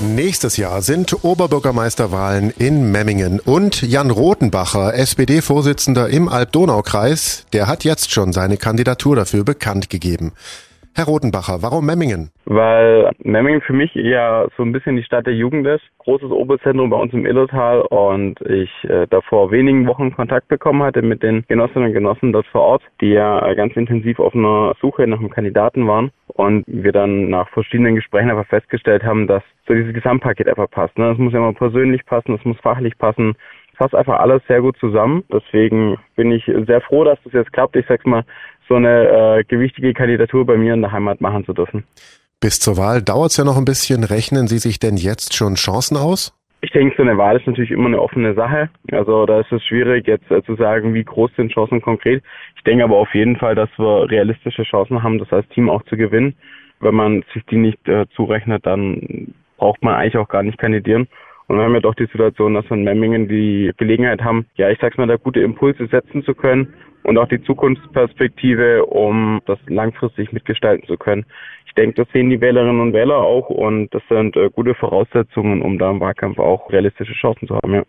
Nächstes Jahr sind Oberbürgermeisterwahlen in Memmingen und Jan Rothenbacher, SPD-Vorsitzender im Alb-Donau-Kreis, der hat jetzt schon seine Kandidatur dafür bekannt gegeben. Herr Rotenbacher, warum Memmingen? Weil Memmingen für mich ja so ein bisschen die Stadt der Jugend ist. Großes Oberzentrum bei uns im Illertal und ich äh, da vor wenigen Wochen Kontakt bekommen hatte mit den Genossinnen und Genossen dort vor Ort, die ja äh, ganz intensiv auf einer Suche nach einem Kandidaten waren und wir dann nach verschiedenen Gesprächen einfach festgestellt haben, dass so dieses Gesamtpaket einfach passt. Ne? Das muss ja immer persönlich passen, das muss fachlich passen, passt einfach alles sehr gut zusammen. Deswegen bin ich sehr froh, dass das jetzt klappt. Ich sag's mal, so eine äh, gewichtige Kandidatur bei mir in der Heimat machen zu dürfen. Bis zur Wahl dauert es ja noch ein bisschen. Rechnen Sie sich denn jetzt schon Chancen aus? Ich denke, so eine Wahl ist natürlich immer eine offene Sache. Also da ist es schwierig jetzt äh, zu sagen, wie groß sind Chancen konkret. Ich denke aber auf jeden Fall, dass wir realistische Chancen haben, das als Team auch zu gewinnen. Wenn man sich die nicht äh, zurechnet, dann braucht man eigentlich auch gar nicht kandidieren. Und wir haben ja doch die Situation, dass wir in Memmingen die Gelegenheit haben, ja, ich sag's mal, da gute Impulse setzen zu können und auch die Zukunftsperspektive, um das langfristig mitgestalten zu können. Ich denke, das sehen die Wählerinnen und Wähler auch und das sind äh, gute Voraussetzungen, um da im Wahlkampf auch realistische Chancen zu haben. Ja.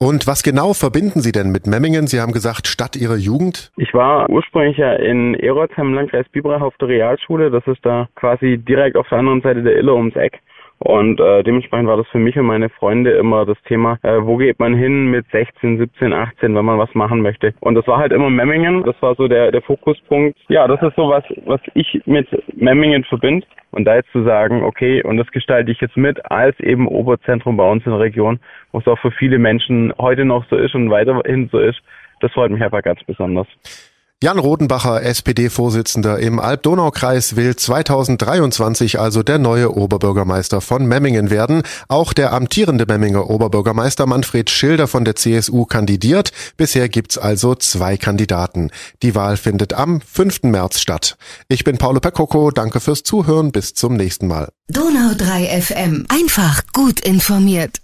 Und was genau verbinden Sie denn mit Memmingen? Sie haben gesagt, Stadt Ihrer Jugend. Ich war ursprünglich ja in Erolsheim, Landkreis Biberach auf der Realschule. Das ist da quasi direkt auf der anderen Seite der Iller ums Eck. Und äh, dementsprechend war das für mich und meine Freunde immer das Thema, äh, wo geht man hin mit 16, 17, 18, wenn man was machen möchte. Und das war halt immer Memmingen, das war so der, der Fokuspunkt. Ja, das ist so was, was ich mit Memmingen verbinde. Und da jetzt zu sagen, okay, und das gestalte ich jetzt mit als eben Oberzentrum bei uns in der Region, wo es auch für viele Menschen heute noch so ist und weiterhin so ist, das freut mich einfach ganz besonders. Jan Rodenbacher, SPD-Vorsitzender im Alb-Donau-Kreis, will 2023 also der neue Oberbürgermeister von Memmingen werden. Auch der amtierende Memminger Oberbürgermeister Manfred Schilder von der CSU kandidiert. Bisher gibt's also zwei Kandidaten. Die Wahl findet am 5. März statt. Ich bin Paolo Percocco, danke fürs Zuhören, bis zum nächsten Mal. Donau 3 FM, einfach gut informiert.